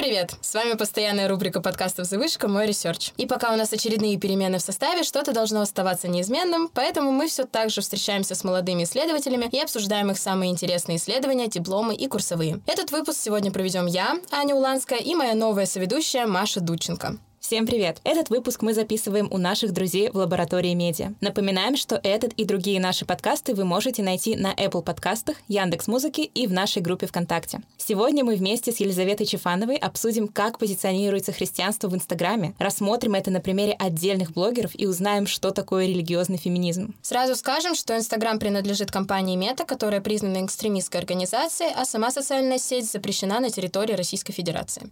Привет! С вами постоянная рубрика подкастов «Завышка. Мой ресерч». И пока у нас очередные перемены в составе, что-то должно оставаться неизменным, поэтому мы все так же встречаемся с молодыми исследователями и обсуждаем их самые интересные исследования, дипломы и курсовые. Этот выпуск сегодня проведем я, Аня Уланская, и моя новая соведущая Маша Дудченко. Всем привет! Этот выпуск мы записываем у наших друзей в лаборатории медиа. Напоминаем, что этот и другие наши подкасты вы можете найти на Apple Подкастах, Яндекс Музыке и в нашей группе ВКонтакте. Сегодня мы вместе с Елизаветой Чефановой обсудим, как позиционируется христианство в Инстаграме, рассмотрим это на примере отдельных блогеров и узнаем, что такое религиозный феминизм. Сразу скажем, что Инстаграм принадлежит компании Мета, которая признана экстремистской организацией, а сама социальная сеть запрещена на территории Российской Федерации.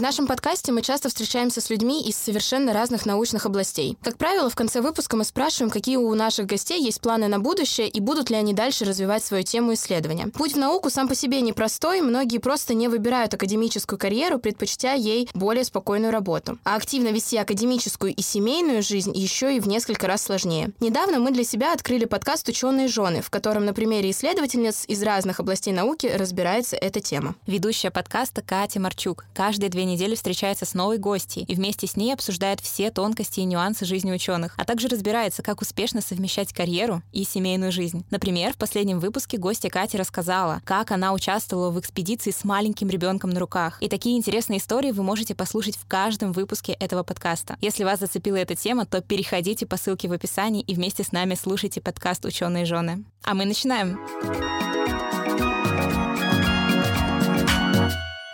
В нашем подкасте мы часто встречаемся с людьми из совершенно разных научных областей. Как правило, в конце выпуска мы спрашиваем, какие у наших гостей есть планы на будущее и будут ли они дальше развивать свою тему исследования. Путь в науку сам по себе непростой, многие просто не выбирают академическую карьеру, предпочтя ей более спокойную работу. А активно вести академическую и семейную жизнь еще и в несколько раз сложнее. Недавно мы для себя открыли подкаст «Ученые жены», в котором на примере исследовательниц из разных областей науки разбирается эта тема. Ведущая подкаста Катя Марчук. Каждые две недели встречается с новой гостьей и вместе с ней обсуждает все тонкости и нюансы жизни ученых, а также разбирается, как успешно совмещать карьеру и семейную жизнь. Например, в последнем выпуске гостья Катя рассказала, как она участвовала в экспедиции с маленьким ребенком на руках. И такие интересные истории вы можете послушать в каждом выпуске этого подкаста. Если вас зацепила эта тема, то переходите по ссылке в описании и вместе с нами слушайте подкаст «Ученые жены». А мы начинаем.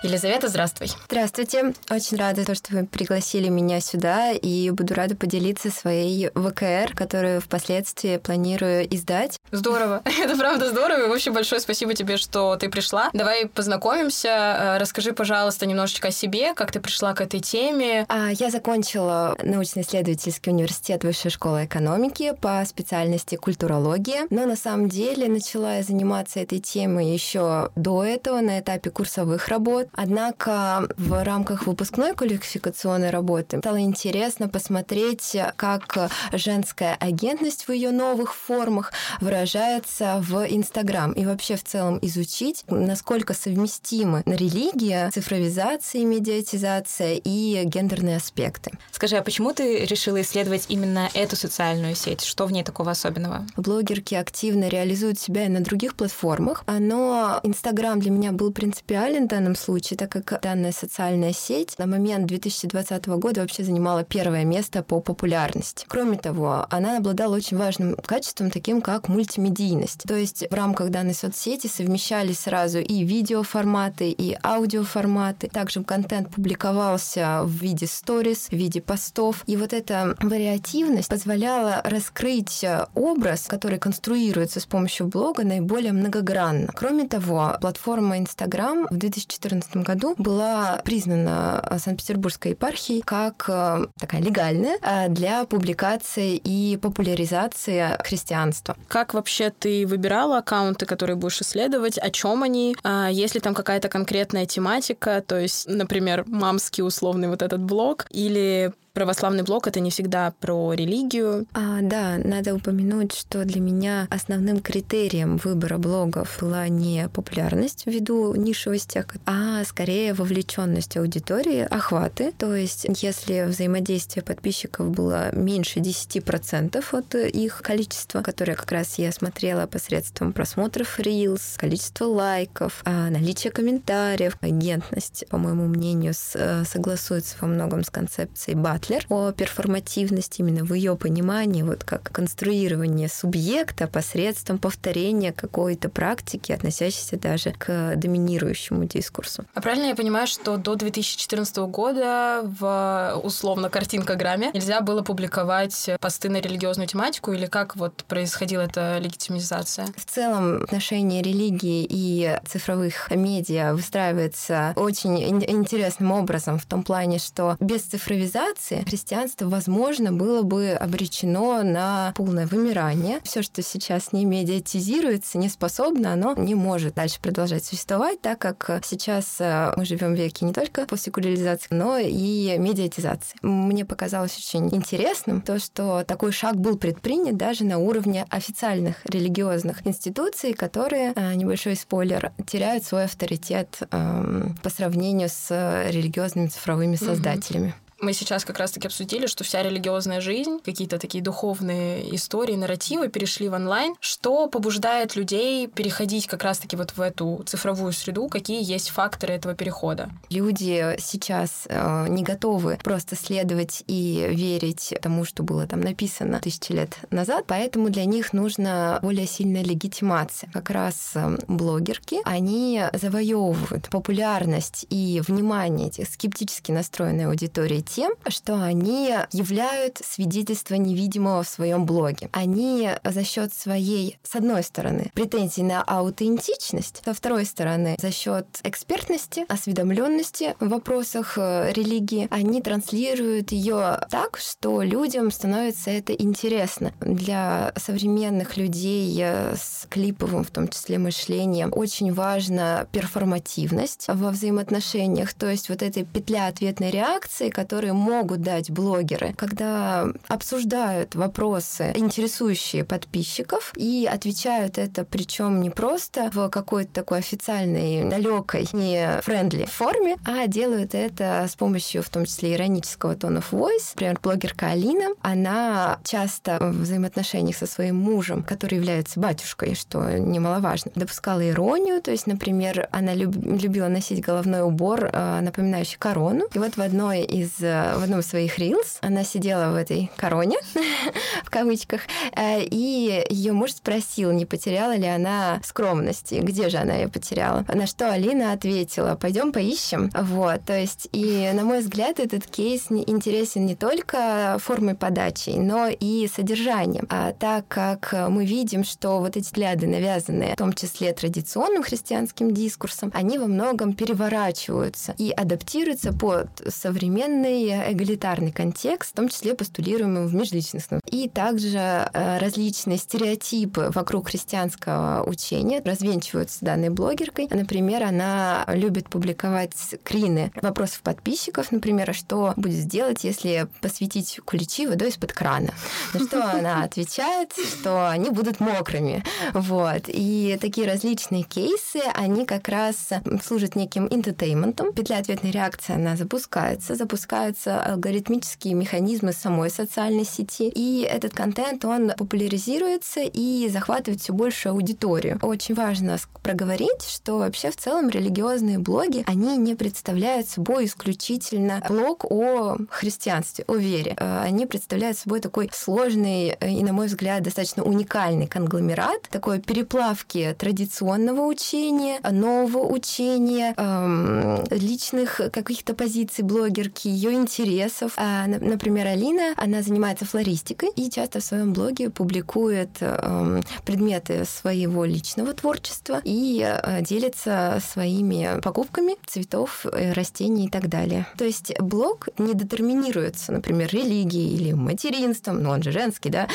Елизавета, здравствуй. Здравствуйте. Очень рада, то, что вы пригласили меня сюда, и буду рада поделиться своей ВКР, которую впоследствии планирую издать. Здорово. Это правда здорово. И вообще большое спасибо тебе, что ты пришла. Давай познакомимся. Э, расскажи, пожалуйста, немножечко о себе, как ты пришла к этой теме. А, я закончила научно-исследовательский университет Высшей школы экономики по специальности культурология, но на самом деле начала я заниматься этой темой еще до этого, на этапе курсовых работ. Однако в рамках выпускной квалификационной работы стало интересно посмотреть, как женская агентность в ее новых формах выражается в Инстаграм и вообще в целом изучить, насколько совместимы религия, цифровизация, медиатизация и гендерные аспекты. Скажи, а почему ты решила исследовать именно эту социальную сеть? Что в ней такого особенного? Блогерки активно реализуют себя и на других платформах, но Инстаграм для меня был принципиален в данном случае, случае, так как данная социальная сеть на момент 2020 года вообще занимала первое место по популярности. Кроме того, она обладала очень важным качеством, таким как мультимедийность. То есть в рамках данной соцсети совмещались сразу и видеоформаты, и аудиоформаты. Также контент публиковался в виде сторис, в виде постов. И вот эта вариативность позволяла раскрыть образ, который конструируется с помощью блога, наиболее многогранно. Кроме того, платформа Instagram в 2014 году была признана э, Санкт-Петербургской епархией как э, такая легальная э, для публикации и популяризации христианства. Как вообще ты выбирала аккаунты, которые будешь исследовать, о чем они, а есть ли там какая-то конкретная тематика, то есть, например, мамский условный вот этот блог, или православный блог это не всегда про религию. А, да, надо упомянуть, что для меня основным критерием выбора блогов была не популярность ввиду нишевости, а скорее вовлеченность аудитории, охваты. То есть, если взаимодействие подписчиков было меньше 10% от их количества, которое как раз я смотрела посредством просмотров Reels, количество лайков, а наличие комментариев, агентность, по моему мнению, согласуется во многом с концепцией батл Батлер о перформативности именно в ее понимании, вот как конструирование субъекта посредством повторения какой-то практики, относящейся даже к доминирующему дискурсу. А правильно я понимаю, что до 2014 года в условно картинкограмме нельзя было публиковать посты на религиозную тематику или как вот происходила эта легитимизация? В целом отношение религии и цифровых медиа выстраивается очень интересным образом в том плане, что без цифровизации традиции, христианство, возможно, было бы обречено на полное вымирание. Все, что сейчас не медиатизируется, не способно, оно не может дальше продолжать существовать, так как сейчас э, мы живем в веке не только после секуляризации, но и медиатизации. Мне показалось очень интересным то, что такой шаг был предпринят даже на уровне официальных религиозных институций, которые, э, небольшой спойлер, теряют свой авторитет эм, по сравнению с религиозными цифровыми создателями. Угу. Мы сейчас как раз-таки обсудили, что вся религиозная жизнь, какие-то такие духовные истории, нарративы перешли в онлайн. Что побуждает людей переходить как раз-таки вот в эту цифровую среду? Какие есть факторы этого перехода? Люди сейчас э, не готовы просто следовать и верить тому, что было там написано тысячи лет назад, поэтому для них нужна более сильная легитимация. Как раз э, блогерки, они завоевывают популярность и внимание этих скептически настроенной аудитории тем, что они являют свидетельство невидимого в своем блоге. Они за счет своей, с одной стороны, претензий на аутентичность, со второй стороны, за счет экспертности, осведомленности в вопросах э, религии, они транслируют ее так, что людям становится это интересно. Для современных людей э, с клиповым, в том числе, мышлением, очень важна перформативность во взаимоотношениях, то есть вот эта петля ответной реакции, которая которые могут дать блогеры, когда обсуждают вопросы, интересующие подписчиков, и отвечают это, причем не просто в какой-то такой официальной, далекой, не френдли форме, а делают это с помощью, в том числе, иронического тона of voice. Например, блогерка Алина, она часто в взаимоотношениях со своим мужем, который является батюшкой, что немаловажно, допускала иронию, то есть, например, она люб- любила носить головной убор, э, напоминающий корону. И вот в одной из в одном из своих рилс. Она сидела в этой короне, в кавычках, э, и ее муж спросил, не потеряла ли она скромности, где же она ее потеряла. На что Алина ответила, пойдем поищем. Вот, то есть, и, на мой взгляд, этот кейс интересен не только формой подачи, но и содержанием. А так как мы видим, что вот эти взгляды, навязанные в том числе традиционным христианским дискурсом, они во многом переворачиваются и адаптируются под современный полный эгалитарный контекст, в том числе постулируемый в межличностном. И также э, различные стереотипы вокруг христианского учения развенчиваются данной блогеркой. Например, она любит публиковать скрины вопросов подписчиков, например, а что будет сделать, если посвятить куличи водой из-под крана. На что она отвечает, что они будут мокрыми. Вот. И такие различные кейсы, они как раз служат неким интетейментом. Петля ответной реакции, она запускается, запускается развиваются алгоритмические механизмы самой социальной сети, и этот контент, он популяризируется и захватывает все больше аудиторию. Очень важно проговорить, что вообще в целом религиозные блоги, они не представляют собой исключительно блог о христианстве, о вере. Э, они представляют собой такой сложный и, на мой взгляд, достаточно уникальный конгломерат, такой переплавки традиционного учения, нового учения, эм, личных каких-то позиций блогерки, ее интересов. А, например, Алина, она занимается флористикой и часто в своем блоге публикует эм, предметы своего личного творчества и э, делится своими покупками цветов, э, растений и так далее. То есть блог не детерминируется, например, религией или материнством, ну он же женский, да,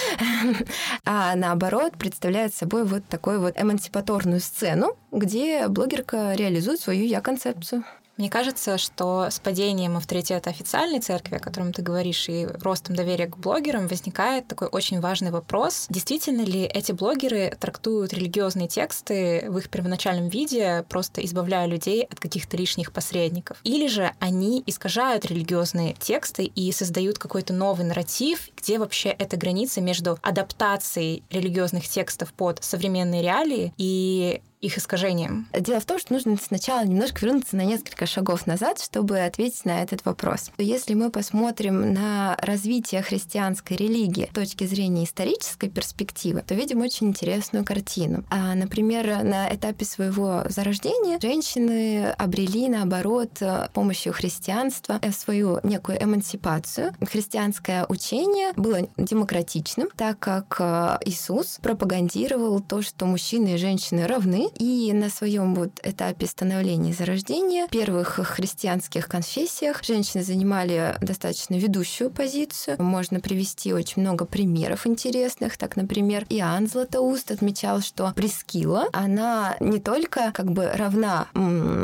а наоборот представляет собой вот такую вот эмансипаторную сцену, где блогерка реализует свою я-концепцию. Мне кажется, что с падением авторитета официальной церкви, о котором ты говоришь, и ростом доверия к блогерам возникает такой очень важный вопрос. Действительно ли эти блогеры трактуют религиозные тексты в их первоначальном виде, просто избавляя людей от каких-то лишних посредников? Или же они искажают религиозные тексты и создают какой-то новый нарратив, где вообще эта граница между адаптацией религиозных текстов под современные реалии и их искажением? Дело в том, что нужно сначала немножко вернуться на несколько шагов назад, чтобы ответить на этот вопрос. Если мы посмотрим на развитие христианской религии с точки зрения исторической перспективы, то видим очень интересную картину. А, например, на этапе своего зарождения женщины обрели, наоборот, с помощью христианства свою некую эмансипацию. Христианское учение было демократичным, так как Иисус пропагандировал то, что мужчины и женщины равны, И на своем вот этапе становления и зарождения, в первых христианских конфессиях женщины занимали достаточно ведущую позицию. Можно привести очень много примеров интересных. Так, например, Иоанн Златоуст отмечал, что Прескила, она не только как бы равна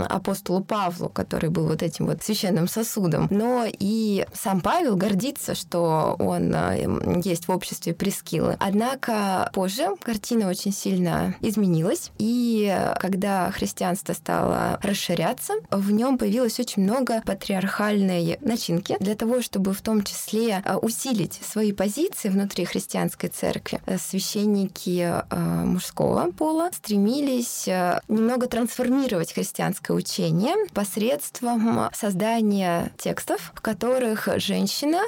апостолу Павлу, который был вот этим вот священным сосудом, но и сам Павел гордится, что он э, есть в обществе Прескилы. Однако позже картина очень сильно изменилась, и когда христианство стало расширяться, в нем появилось очень много патриархальной начинки для того, чтобы в том числе э, усилить свои позиции внутри христианской церкви. Священники э, мужского пола стремились немного трансформировать христианское учение посредством создания текстов, в которых женщина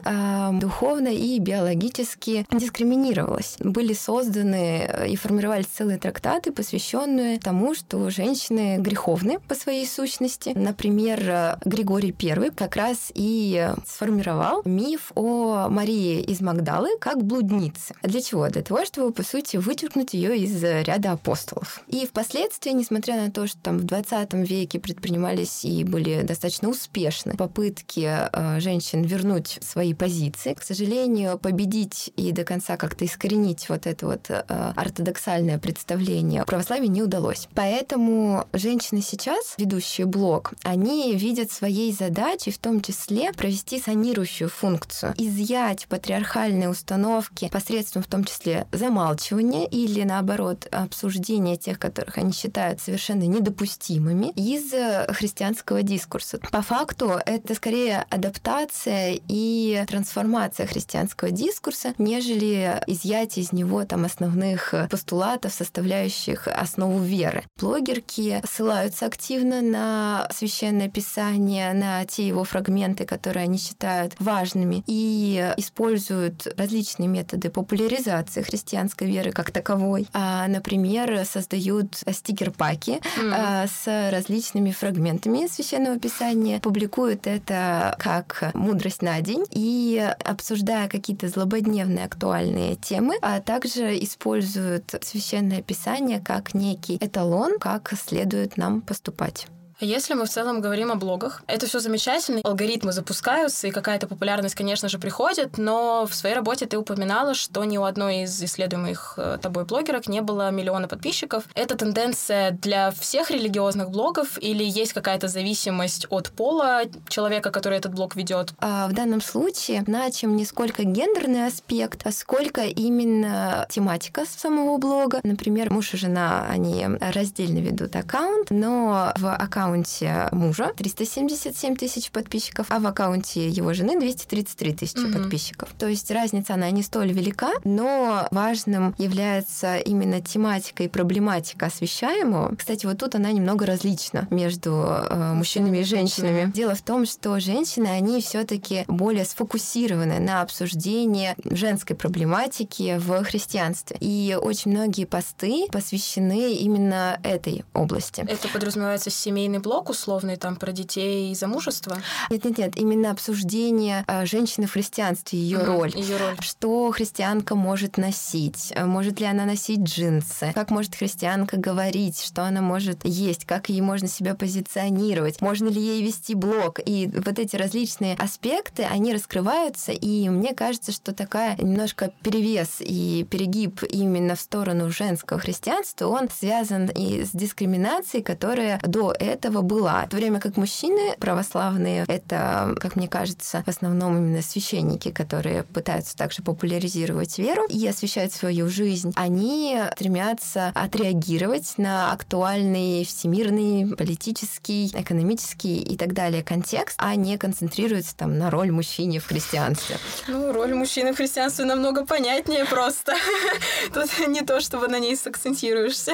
духовно и биологически дискриминировалась. Были созданы и формировались целые трактаты, посвященные тому, что женщины греховны по своей сущности. Например, Григорий I как раз и сформировал миф о Марии из Магдалы как блудницы. Для чего? Для того, чтобы, по сути, вычеркнуть ее из ряда апостолов. И впоследствии, несмотря на то, что там в 20 веке предпринимались и были достаточно успешны попытки э, женщин вернуть свои позиции, к сожалению, победить и до конца как-то искоренить вот это вот э, ортодоксальное представление православия не удалось. Поэтому женщины сейчас, ведущие блог, они видят своей задачей в том числе провести санирующую функцию, изъять патриархальные установки посредством в том числе замалчивания или наоборот обсуждения тех, которых они считают совершенно недопустимыми из христианского дискурса. По факту это скорее адаптация и трансформация христианского дискурса, нежели изъятие из него там основных постулатов, составляющих основу веры. Блогерки ссылаются активно на священное писание, на те его фрагменты, которые они считают важными, и используют различные методы популяризации христианской веры как таковой. А, например, создают стикер-паки mm. с различными фрагментами священного писания, публикуют это как мудрость на день и обсуждая какие-то злободневные актуальные темы, а также используют священное писание как некий эталон, как следует нам поступать. Если мы в целом говорим о блогах, это все замечательно, алгоритмы запускаются, и какая-то популярность, конечно же, приходит, но в своей работе ты упоминала, что ни у одной из исследуемых э, тобой блогерок не было миллиона подписчиков. Это тенденция для всех религиозных блогов или есть какая-то зависимость от пола человека, который этот блог ведет? А в данном случае значим не сколько гендерный аспект, а сколько именно тематика самого блога. Например, муж и жена, они раздельно ведут аккаунт, но в аккаунте аккаунте мужа 377 тысяч подписчиков, а в аккаунте его жены 233 тысячи угу. подписчиков. То есть разница, она не столь велика, но важным является именно тематика и проблематика освещаемого. Кстати, вот тут она немного различна между э, мужчинами и женщинами. Дело в том, что женщины, они все таки более сфокусированы на обсуждении женской проблематики в христианстве. И очень многие посты посвящены именно этой области. Это подразумевается семейный семейный блок условный там про детей и замужество? Нет, нет, нет, именно обсуждение а, женщины в христианстве, ее угу, роль. Ее роль. Что христианка может носить? А, может ли она носить джинсы? Как может христианка говорить? Что она может есть? Как ей можно себя позиционировать? Можно ли ей вести блог? И вот эти различные аспекты, они раскрываются, и мне кажется, что такая немножко перевес и перегиб именно в сторону женского христианства, он связан и с дискриминацией, которая до этого этого была. В то время как мужчины православные, это, как мне кажется, в основном именно священники, которые пытаются также популяризировать веру и освещать свою жизнь, они стремятся отреагировать на актуальный всемирный, политический, экономический и так далее контекст, а не концентрируются там на роль мужчины в христианстве. Ну, роль мужчины в христианстве намного понятнее просто. Тут не то, чтобы на ней сакцентируешься.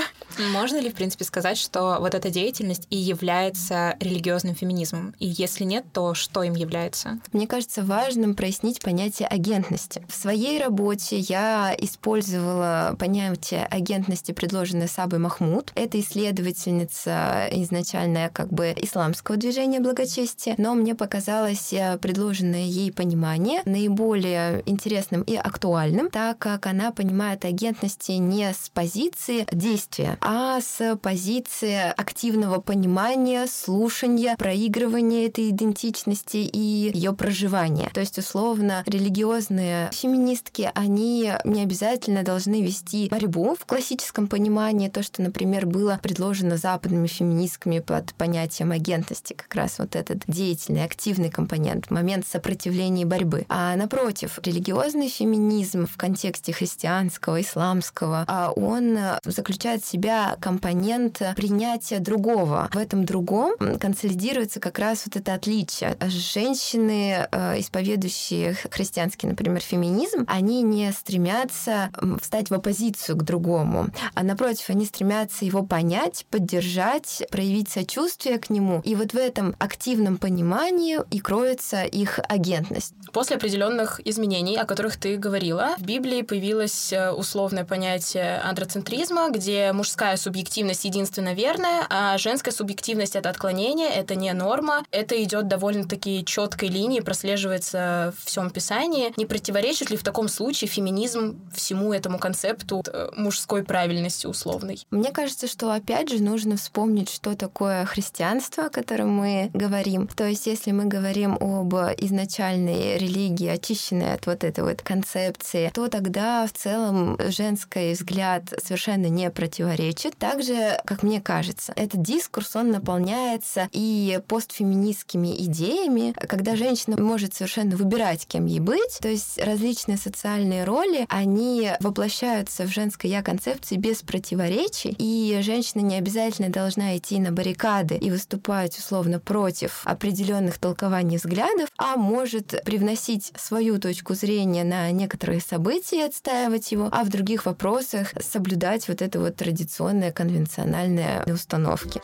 Можно ли, в принципе, сказать, что вот эта деятельность и является религиозным феминизмом? И если нет, то что им является? Мне кажется важным прояснить понятие агентности. В своей работе я использовала понятие агентности, предложенное Сабой Махмуд. Это исследовательница изначально как бы исламского движения благочестия, но мне показалось э, предложенное ей понимание наиболее интересным и актуальным, так как она понимает агентности не с позиции действия, а с позиции активного понимания, слушания, проигрывания этой идентичности и ее проживания. То есть, условно, религиозные феминистки, они не обязательно должны вести борьбу в классическом понимании, то, что, например, было предложено западными феминистками под понятием агентности, как раз вот этот деятельный, активный компонент, момент сопротивления и борьбы. А напротив, религиозный феминизм в контексте христианского, исламского, а он заключает в себя компонент принятия другого. В этом другом консолидируется как раз вот это отличие. Женщины, э, исповедующие христианский, например, феминизм, они не стремятся встать в оппозицию к другому, а напротив, они стремятся его понять, поддержать, проявить сочувствие к нему. И вот в этом активном понимании и кроется их агентность. После определенных изменений, о которых ты говорила, в Библии появилось э, условное понятие андроцентризма, где мужская субъективность единственно верная, а женская субъективность — это отклонение, это не норма. Это идет довольно-таки четкой линией, прослеживается в всем Писании. Не противоречит ли в таком случае феминизм всему этому концепту э, мужской правильности условной? Мне кажется, что опять же нужно вспомнить, что такое христианство, о котором мы говорим. То есть, если мы говорим об изначальной религии, очищенной от вот этой вот концепции, то тогда в целом женский взгляд совершенно не противоречит. Также, как мне кажется, этот дискурс, он наполняется и постфеминистскими идеями, когда женщина может совершенно выбирать, кем ей быть. То есть различные социальные роли, они воплощаются в женской я-концепции без противоречий, и женщина не обязательно должна идти на баррикады и выступать условно против определенных толкований взглядов, а может привносить свою точку зрения на некоторые события отстаивать его, а в других вопросах соблюдать вот это вот традиционные конвенциональные установки.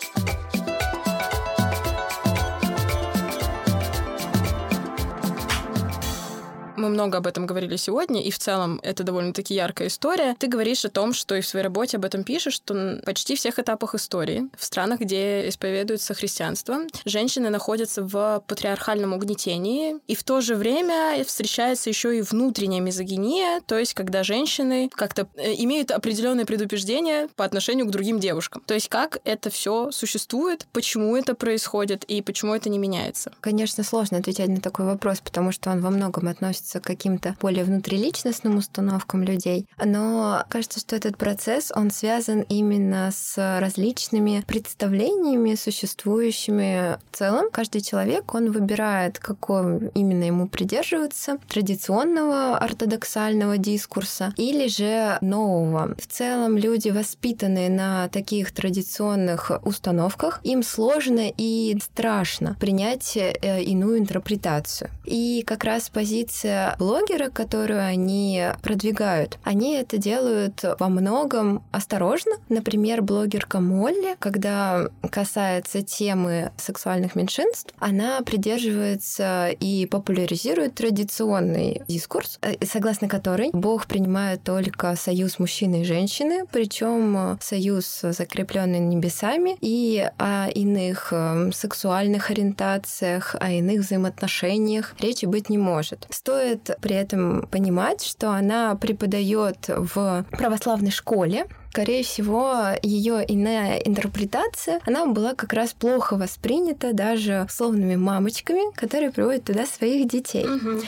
Мы много об этом говорили сегодня, и в целом это довольно-таки яркая история. Ты говоришь о том, что и в своей работе об этом пишешь, что на почти всех этапах истории, в странах, где исповедуется христианство, женщины находятся в патриархальном угнетении, и в то же время встречается еще и внутренняя мизогиния, то есть когда женщины как-то э, имеют определенные предубеждения по отношению к другим девушкам. То есть как это все существует, почему это происходит и почему это не меняется? Конечно, сложно отвечать на такой вопрос, потому что он во многом относится относится к каким-то более внутриличностным установкам людей. Но кажется, что этот процесс, он связан именно с различными представлениями, существующими в целом. Каждый человек, он выбирает, какого именно ему придерживаться, традиционного ортодоксального дискурса или же нового. В целом люди, воспитанные на таких традиционных установках, им сложно и страшно принять э, иную интерпретацию. И как раз позиция блогеры, которую они продвигают, они это делают во многом осторожно. Например, блогерка Молли, когда касается темы сексуальных меньшинств, она придерживается и популяризирует традиционный дискурс, э, согласно которой Бог принимает только союз мужчины и женщины, причем союз закрепленный небесами, и о иных э, сексуальных ориентациях, о иных взаимоотношениях речи быть не может. Стоит стоит при этом понимать, что она преподает в православной школе, скорее всего, ее иная интерпретация, она была как раз плохо воспринята даже словными мамочками, которые приводят туда своих детей. Угу.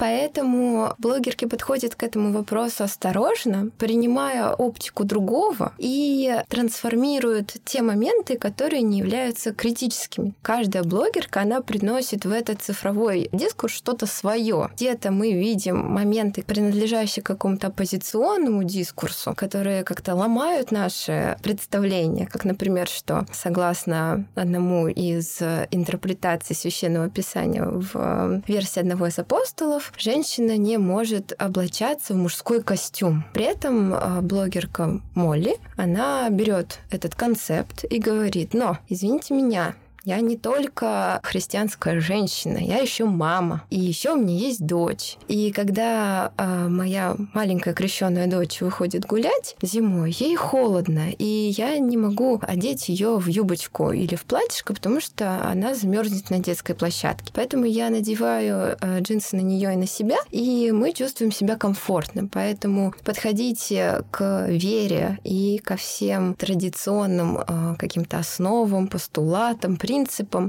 Поэтому блогерки подходят к этому вопросу осторожно, принимая оптику другого и трансформируют те моменты, которые не являются критическими. Каждая блогерка, она приносит в этот цифровой дискурс что-то свое. Где-то мы видим моменты, принадлежащие какому-то оппозиционному дискурсу, которые как-то ломают наши представления, как, например, что согласно одному из интерпретаций священного писания в версии одного из апостолов, женщина не может облачаться в мужской костюм. При этом а, блогерка Молли, она берет этот концепт и говорит, но, извините меня, Я не только христианская женщина, я еще мама. И еще у меня есть дочь. И когда э, моя маленькая крещенная дочь выходит гулять зимой, ей холодно, и я не могу одеть ее в юбочку или в платьишко, потому что она замерзнет на детской площадке. Поэтому я надеваю э, джинсы на нее и на себя, и мы чувствуем себя комфортно. Поэтому подходите к вере и ко всем традиционным э, каким-то основам, постулатам, принципам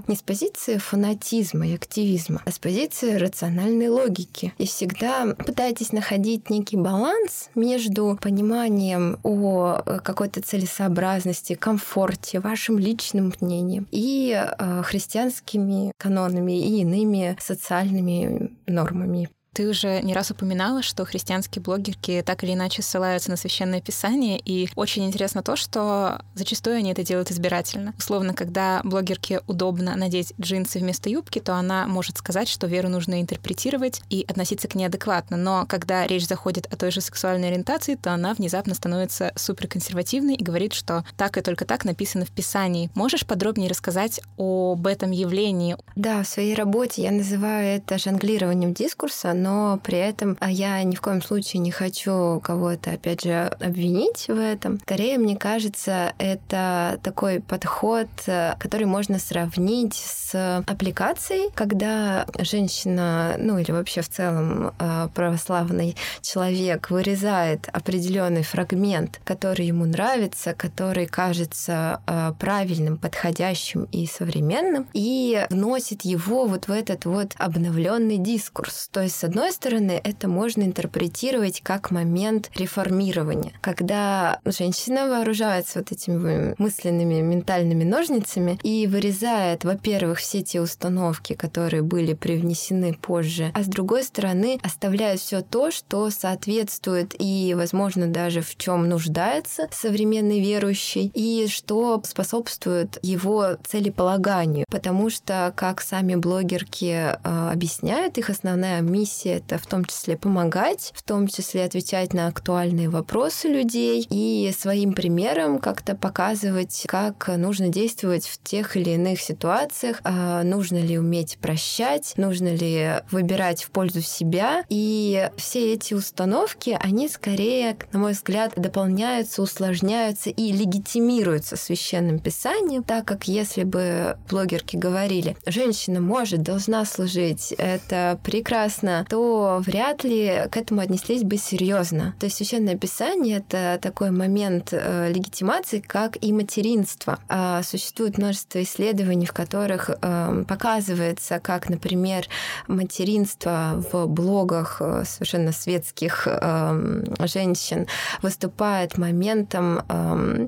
не с позиции фанатизма и активизма, а с позиции рациональной логики. И всегда пытайтесь находить некий баланс между пониманием о э, какой-то целесообразности, комфорте, вашим личным мнением и э, христианскими канонами и иными социальными нормами. Ты уже не раз упоминала, что христианские блогерки так или иначе ссылаются на священное писание, и очень интересно то, что зачастую они это делают избирательно. Условно, когда блогерке удобно надеть джинсы вместо юбки, то она может сказать, что веру нужно интерпретировать и относиться к ней адекватно. Но когда речь заходит о той же сексуальной ориентации, то она внезапно становится суперконсервативной и говорит, что так и только так написано в Писании. Можешь подробнее рассказать об этом явлении? Да, в своей работе я называю это жонглированием дискурса, но при этом а я ни в коем случае не хочу кого-то, опять же, обвинить в этом. Скорее, мне кажется, это такой подход, э, который можно сравнить с аппликацией, когда женщина, ну или вообще в целом э, православный человек вырезает определенный фрагмент, который ему нравится, который кажется э, правильным, подходящим и современным, и вносит его вот в этот вот обновленный дискурс. То есть, одной стороны, это можно интерпретировать как момент реформирования, когда женщина вооружается вот этими мысленными, ментальными ножницами и вырезает, во-первых, все те установки, которые были привнесены позже, а с другой стороны, оставляет все то, что соответствует и, возможно, даже в чем нуждается современный верующий, и что способствует его целеполаганию. Потому что, как сами блогерки э, объясняют, их основная миссия миссия — это в том числе помогать, в том числе отвечать на актуальные вопросы людей и своим примером как-то показывать, как нужно действовать в тех или иных ситуациях, а, нужно ли уметь прощать, нужно ли выбирать в пользу себя. И все эти установки, они скорее, на мой взгляд, дополняются, усложняются и легитимируются священным писанием, так как если бы блогерки говорили, женщина может, должна служить, это прекрасно, то вряд ли к этому отнеслись бы серьезно. То есть священное писание это такой момент э, легитимации, как и материнство. А существует множество исследований, в которых э, показывается, как, например, материнство в блогах э, совершенно светских э, женщин выступает моментом э, а,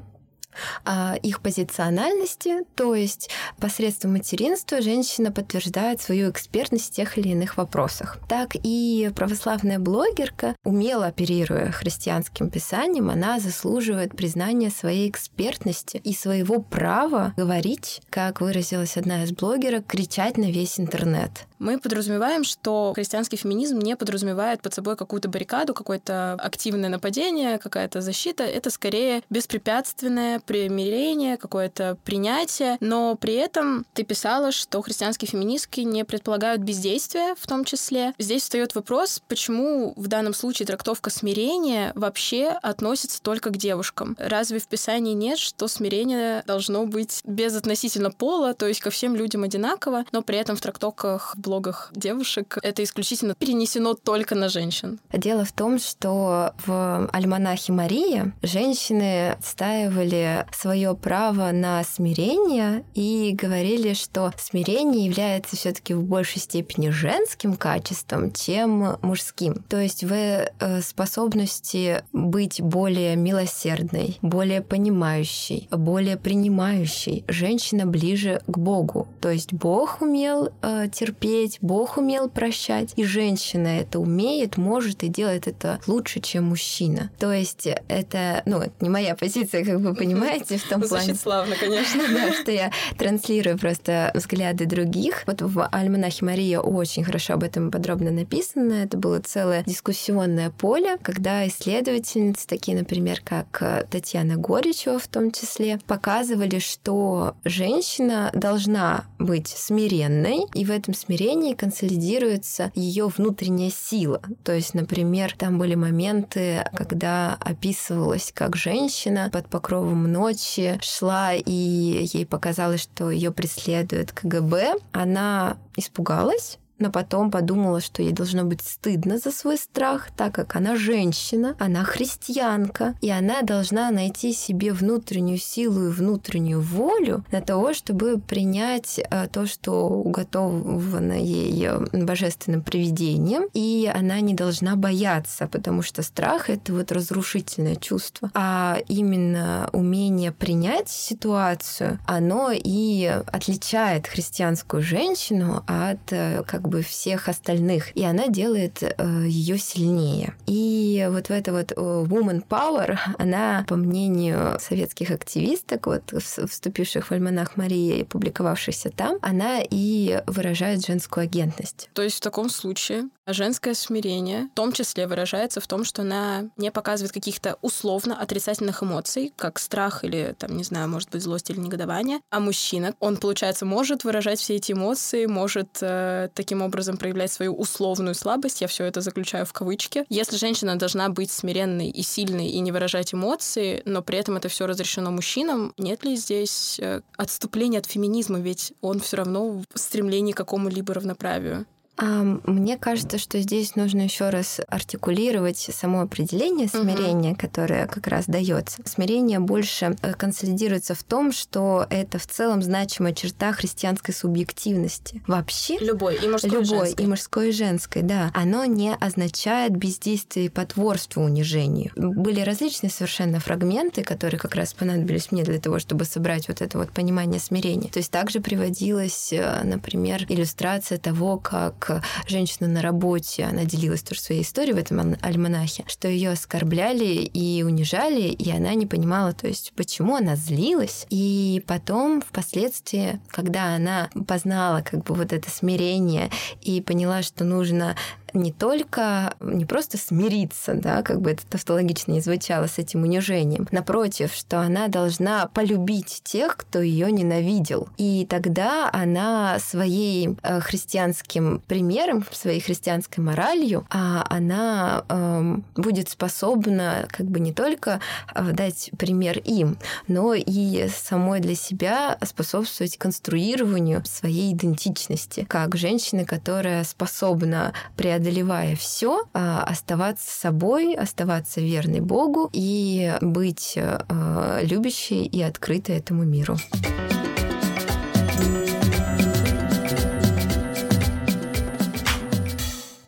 их позициональности, то есть посредством материнства женщина подтверждает свою экспертность в тех или иных вопросах. Так и православная блогерка, умело оперируя христианским писанием, она заслуживает признания своей экспертности и своего права говорить, как выразилась одна из блогерок, кричать на весь интернет. Мы подразумеваем, что христианский феминизм не подразумевает под собой какую-то баррикаду, какое-то активное нападение, какая-то защита. Это скорее беспрепятственное примирение, какое-то принятие. Но при этом ты писала, что христианские феминистки не предполагают бездействия в том числе. Здесь встает вопрос, почему в данном случае трактовка смирения вообще относится только к девушкам. Разве в Писании нет, что смирение должно быть без относительно пола, то есть ко всем людям одинаково, но при этом в трактовках блогах девушек это исключительно перенесено только на женщин. Дело в том, что в альманахе Мария женщины отстаивали свое право на смирение и говорили, что смирение является все-таки в большей степени женским качеством, чем мужским. То есть в э, способности быть более милосердной, более понимающей, более принимающей. Женщина ближе к Богу. То есть Бог умел э, терпеть жалеть, Бог умел прощать, и женщина это умеет, может и делает это лучше, чем мужчина. То есть это, ну, это не моя позиция, как вы понимаете, в том плане. Звучит славно, конечно. Да, что я транслирую просто взгляды других. Вот в Альманахе Мария очень хорошо об этом подробно написано. Это было целое дискуссионное поле, когда исследовательницы, такие, например, как Татьяна Горичева в том числе, показывали, что женщина должна быть смиренной, и в этом смирении консолидируется ее внутренняя сила. То есть, например, там были моменты, когда описывалось, как женщина под покровом ночи шла, и ей показалось, что ее преследует КГБ. Она испугалась, но потом подумала, что ей должно быть стыдно за свой страх, так как она женщина, она христианка, и она должна найти себе внутреннюю силу и внутреннюю волю для того, чтобы принять э, то, что уготовано ей э, божественным привидением, и она не должна бояться, потому что страх — это вот разрушительное чувство. А именно умение принять ситуацию, оно и отличает христианскую женщину от э, как как бы всех остальных, и она делает э, ее сильнее. И вот в это вот э, woman power, она, по мнению советских активисток, вот вступивших в альманах Марии и публиковавшихся там, она и выражает женскую агентность. То есть в таком случае женское смирение в том числе выражается в том, что она не показывает каких-то условно отрицательных эмоций, как страх или, там, не знаю, может быть, злость или негодование, а мужчина, он, получается, может выражать все эти эмоции, может э, таким таким образом проявлять свою условную слабость, я все это заключаю в кавычки. Если женщина должна быть смиренной и сильной и не выражать эмоции, но при этом это все разрешено мужчинам, нет ли здесь э, отступления от феминизма, ведь он все равно в стремлении к какому-либо равноправию? Мне кажется, что здесь нужно еще раз артикулировать само определение смирения, угу. которое как раз дается. Смирение больше э, консолидируется в том, что это в целом значимая черта христианской субъективности. Вообще любой и мужской любой и женской. и мужской и женской, да, оно не означает бездействие и потворство унижению. Были различные совершенно фрагменты, которые как раз понадобились мне для того, чтобы собрать вот это вот понимание смирения. То есть также приводилась, э, например, иллюстрация того, как женщина на работе, она делилась тоже своей историей в этом альманахе, что ее оскорбляли и унижали, и она не понимала, то есть почему она злилась. И потом, впоследствии, когда она познала как бы вот это смирение и поняла, что нужно не только, не просто смириться, да, как бы это тавтологично не звучало с этим унижением. Напротив, что она должна полюбить тех, кто ее ненавидел. И тогда она своей э, христианским примером, своей христианской моралью, а она э, будет способна как бы не только э, дать пример им, но и самой для себя способствовать конструированию своей идентичности, как женщины, которая способна преодолеть преодолевая все, а, оставаться собой, оставаться верной Богу и быть а, любящей и открытой этому миру.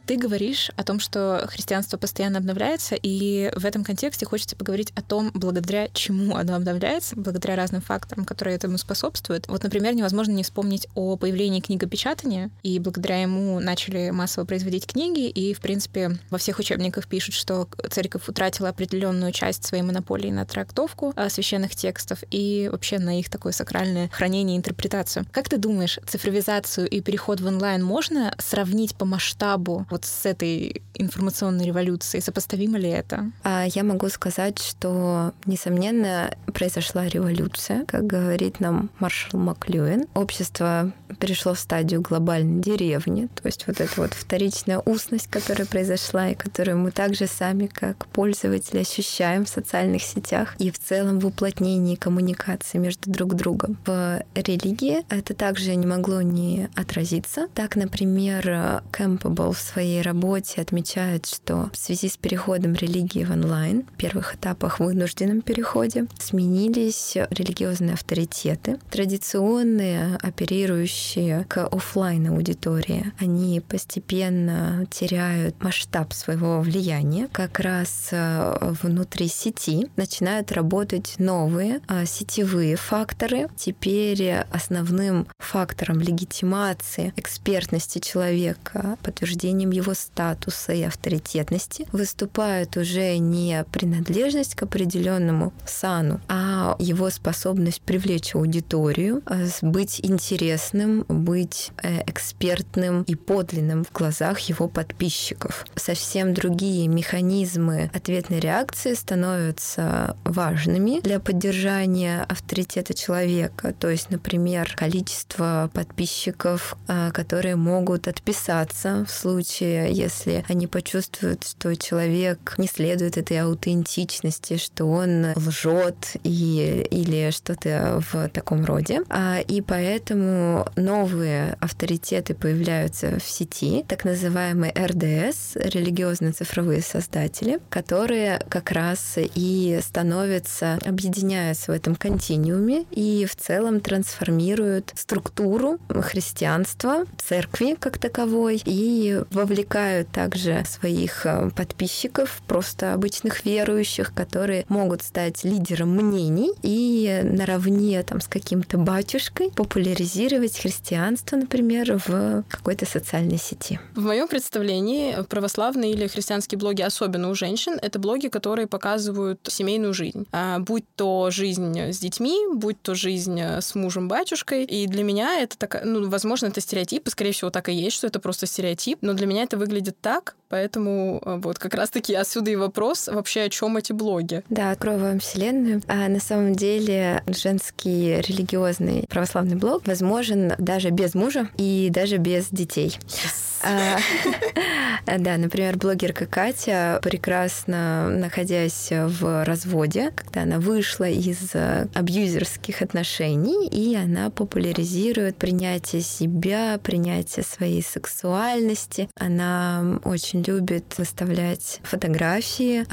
Ты говоришь о том, что христианство постоянно обновляется, и в этом контексте хочется поговорить о том, благодаря чему оно обновляется, благодаря разным факторам, которые этому способствуют. Вот, например, невозможно не вспомнить о появлении книгопечатания, и благодаря ему начали массово производить книги, и, в принципе, во всех учебниках пишут, что церковь утратила определенную часть своей монополии на трактовку а, священных текстов и вообще на их такое сакральное хранение и интерпретацию. Как ты думаешь, цифровизацию и переход в онлайн можно сравнить по масштабу вот с этой информационной революцией? Сопоставимо ли это? А я могу сказать, что, несомненно, произошла революция, как говорит нам маршал Маклюэн. Общество перешло в стадию глобальной деревни, то есть вот эта вот вторичная устность, которая произошла, и которую мы также сами, как пользователи, ощущаем в социальных сетях и в целом в уплотнении коммуникации между друг другом. В религии это также не могло не отразиться. Так, например, Кэмпбелл в своей своей работе отмечают, что в связи с переходом религии в онлайн, в первых этапах вынужденном переходе, сменились религиозные авторитеты, традиционные, оперирующие к офлайн аудитории. Они постепенно теряют масштаб своего влияния. Как раз э, внутри сети начинают работать новые э, сетевые факторы. Теперь основным фактором легитимации экспертности человека, подтверждением его статуса и авторитетности выступает уже не принадлежность к определенному сану, а его способность привлечь аудиторию, э, быть интересным, быть э, экспертным и подлинным в глазах его подписчиков. Совсем другие механизмы ответной реакции становятся важными для поддержания авторитета человека. То есть, например, количество подписчиков, э, которые могут отписаться в случае, если они почувствуют, что человек не следует этой аутентичности, что он лжет и, или что-то в таком роде. А, и поэтому новые авторитеты появляются в сети, так называемые РДС, религиозно-цифровые создатели, которые как раз и становятся, объединяются в этом континууме и в целом трансформируют структуру христианства, церкви как таковой, и вовлекают также своих э, подписчиков, просто обычных верующих, которые могут стать лидером мнений и наравне там, с каким-то батюшкой популяризировать христианство, например, в какой-то социальной сети. В моем представлении православные или христианские блоги, особенно у женщин, это блоги, которые показывают семейную жизнь. А, будь то жизнь с детьми, будь то жизнь с мужем-батюшкой. И для меня это такая, ну, возможно, это стереотип, скорее всего, так и есть, что это просто стереотип, но для меня это выглядит так, поэтому а, вот как раз-таки отсюда и вопрос вообще, о чем эти блоги. Да, открою вам вселенную. А на самом деле женский религиозный православный блог возможен даже без мужа и даже без детей. Yes. А, да, например, блогерка Катя, прекрасно находясь в разводе, когда она вышла из абьюзерских отношений, и она популяризирует принятие себя, принятие своей сексуальности. Она очень любит выставлять фотографии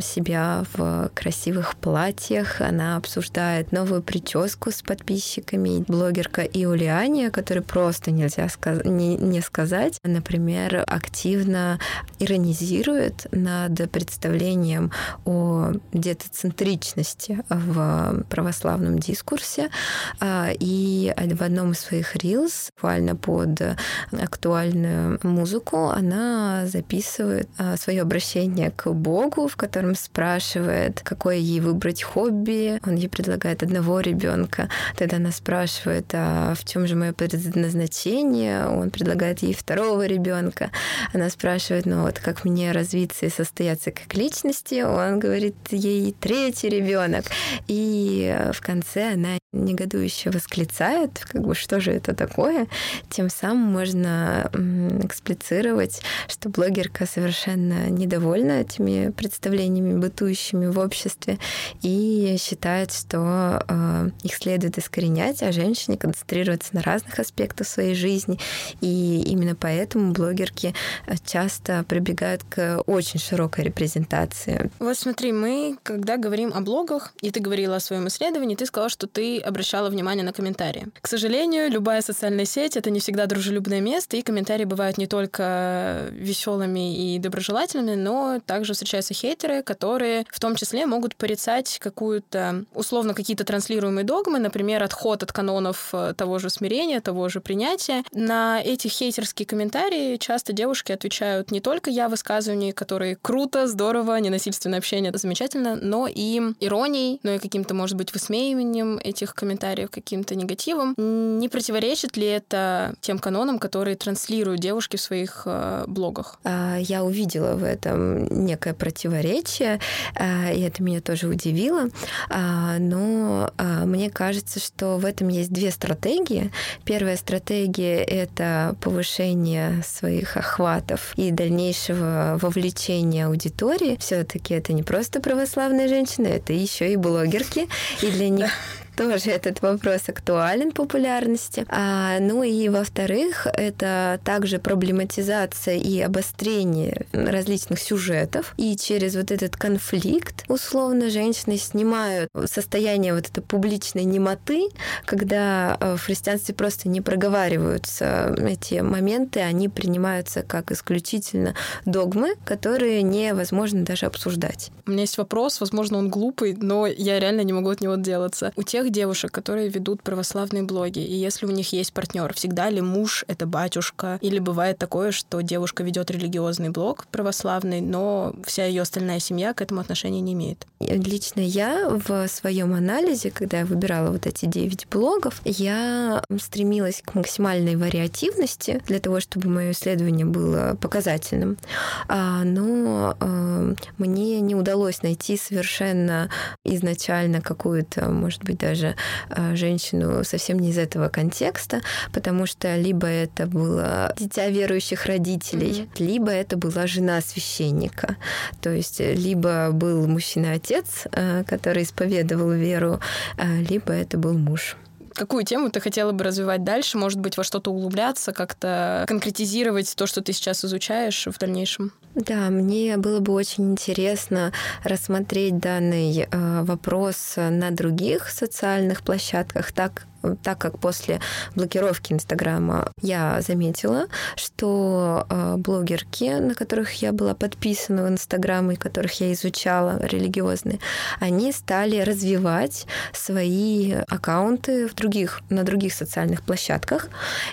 себя в красивых платьях. Она обсуждает новую прическу с подписчиками. Блогерка Иулиания, которой просто нельзя сказ- не, не сказать, например, активно иронизирует над представлением о детоцентричности в православном дискурсе. А, и в одном из своих рилс, буквально под актуальную музыку, она записывает а, свое обращение к Богу, в котором спрашивает, какое ей выбрать хобби. Он ей предлагает одного ребенка. Тогда она спрашивает, а в чем же мое предназначение? Он предлагает ей второго второго ребенка. Она спрашивает, ну вот как мне развиться и состояться как личности. Он говорит ей третий ребенок. И в конце она негодующе восклицает, как бы что же это такое. Тем самым можно эксплицировать, что блогерка совершенно недовольна этими представлениями, бытующими в обществе, и считает, что э, их следует искоренять, а женщине концентрироваться на разных аспектах своей жизни. И именно поэтому поэтому блогерки э, часто прибегают к очень широкой репрезентации. Вот смотри, мы, когда говорим о блогах, и ты говорила о своем исследовании, ты сказала, что ты обращала внимание на комментарии. К сожалению, любая социальная сеть — это не всегда дружелюбное место, и комментарии бывают не только веселыми и доброжелательными, но также встречаются хейтеры, которые в том числе могут порицать какую-то, условно, какие-то транслируемые догмы, например, отход от канонов э, того же смирения, того же принятия. На эти хейтерские комментарии комментарии часто девушки отвечают не только я высказывания, которые круто, здорово, ненасильственное общение, это замечательно, но и иронией, но и каким-то, может быть, высмеиванием этих комментариев, каким-то негативом. Не противоречит ли это тем канонам, которые транслируют девушки в своих э, блогах? А, я увидела в этом некое противоречие, а, и это меня тоже удивило. А, но мне кажется, что в этом есть две стратегии. Первая стратегия — это повышение своих охватов и дальнейшего вовлечения аудитории, все-таки это не просто православные женщины, это еще и блогерки, и для них тоже этот вопрос актуален популярности. А, ну и во-вторых, это также проблематизация и обострение различных сюжетов. И через вот этот конфликт, условно, женщины снимают состояние вот этой публичной немоты, когда э, в христианстве просто не проговариваются эти моменты, они принимаются как исключительно догмы, которые невозможно даже обсуждать. У меня есть вопрос, возможно, он глупый, но я реально не могу от него отделаться. У тех девушек, которые ведут православные блоги, и если у них есть партнер, всегда ли муж это батюшка? Или бывает такое, что девушка ведет религиозный блог православный, но вся ее остальная семья к этому отношения не имеет? Лично я в своем анализе, когда я выбирала вот эти девять блогов, я стремилась к максимальной вариативности для того, чтобы мое исследование было показательным. А, но а, мне не удалось найти совершенно изначально какую-то, может быть, даже а, женщину совсем не из этого контекста, потому что либо это было дитя верующих родителей, mm-hmm. либо это была жена священника. То есть либо был мужчина-отец, который исповедовал веру, либо это был муж. Какую тему ты хотела бы развивать дальше? Может быть, во что-то углубляться, как-то конкретизировать то, что ты сейчас изучаешь в дальнейшем? Да, мне было бы очень интересно рассмотреть данный э, вопрос на других социальных площадках, так так как после блокировки Инстаграма я заметила, что э, блогерки, на которых я была подписана в Инстаграм и которых я изучала, религиозные, они стали развивать свои аккаунты в других, на других социальных площадках.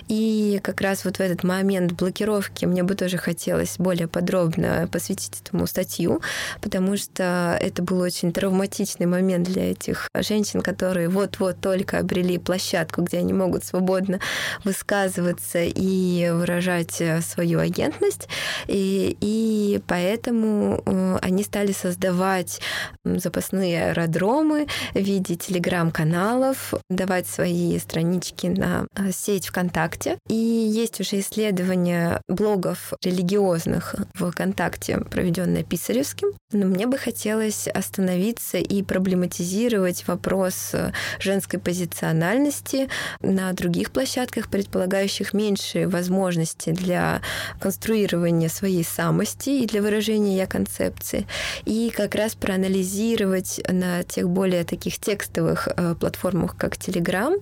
И как раз вот в этот момент блокировки мне бы тоже хотелось более подробно посвятить этому статью, потому что это был очень травматичный момент для этих женщин, которые вот-вот только обрели площадку площадку, где они могут свободно высказываться и выражать э, свою агентность. И, и поэтому э, они стали создавать запасные аэродромы в виде телеграм-каналов, давать свои странички на э, сеть ВКонтакте. И есть уже исследования блогов религиозных в ВКонтакте, проведенное Писаревским. Но мне бы хотелось остановиться и проблематизировать вопрос женской позициональности на других площадках, предполагающих меньшие возможности для конструирования своей самости и для выражения я концепции. И как раз проанализировать на тех более таких текстовых э, платформах, как Telegram,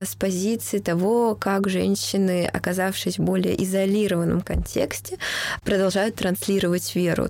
с позиции того, как женщины, оказавшись в более изолированном контексте, продолжают транслировать веру.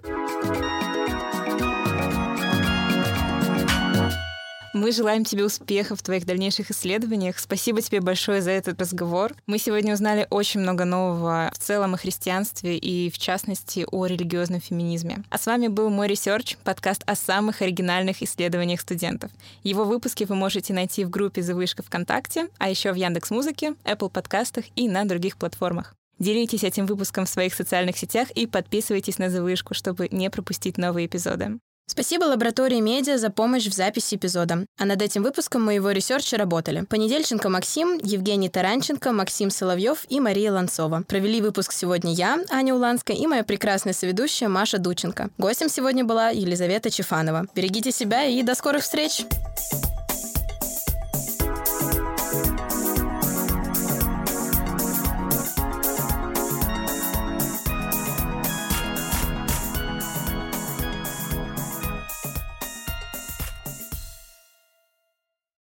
Мы желаем тебе успехов в твоих дальнейших исследованиях. Спасибо тебе большое за этот разговор. Мы сегодня узнали очень много нового в целом о христианстве и, в частности, о религиозном феминизме. А с вами был мой ресерч, подкаст о самых оригинальных исследованиях студентов. Его выпуски вы можете найти в группе «Завышка ВКонтакте», а еще в Яндекс Музыке, Apple Подкастах и на других платформах. Делитесь этим выпуском в своих социальных сетях и подписывайтесь на «Завышку», чтобы не пропустить новые эпизоды. Спасибо лаборатории медиа за помощь в записи эпизода. А над этим выпуском моего ресерча работали Понедельченко Максим, Евгений Таранченко, Максим Соловьев и Мария Ланцова. Провели выпуск сегодня я, Аня Уланская, и моя прекрасная соведущая Маша Дудченко. Гостем сегодня была Елизавета Чефанова. Берегите себя и до скорых встреч!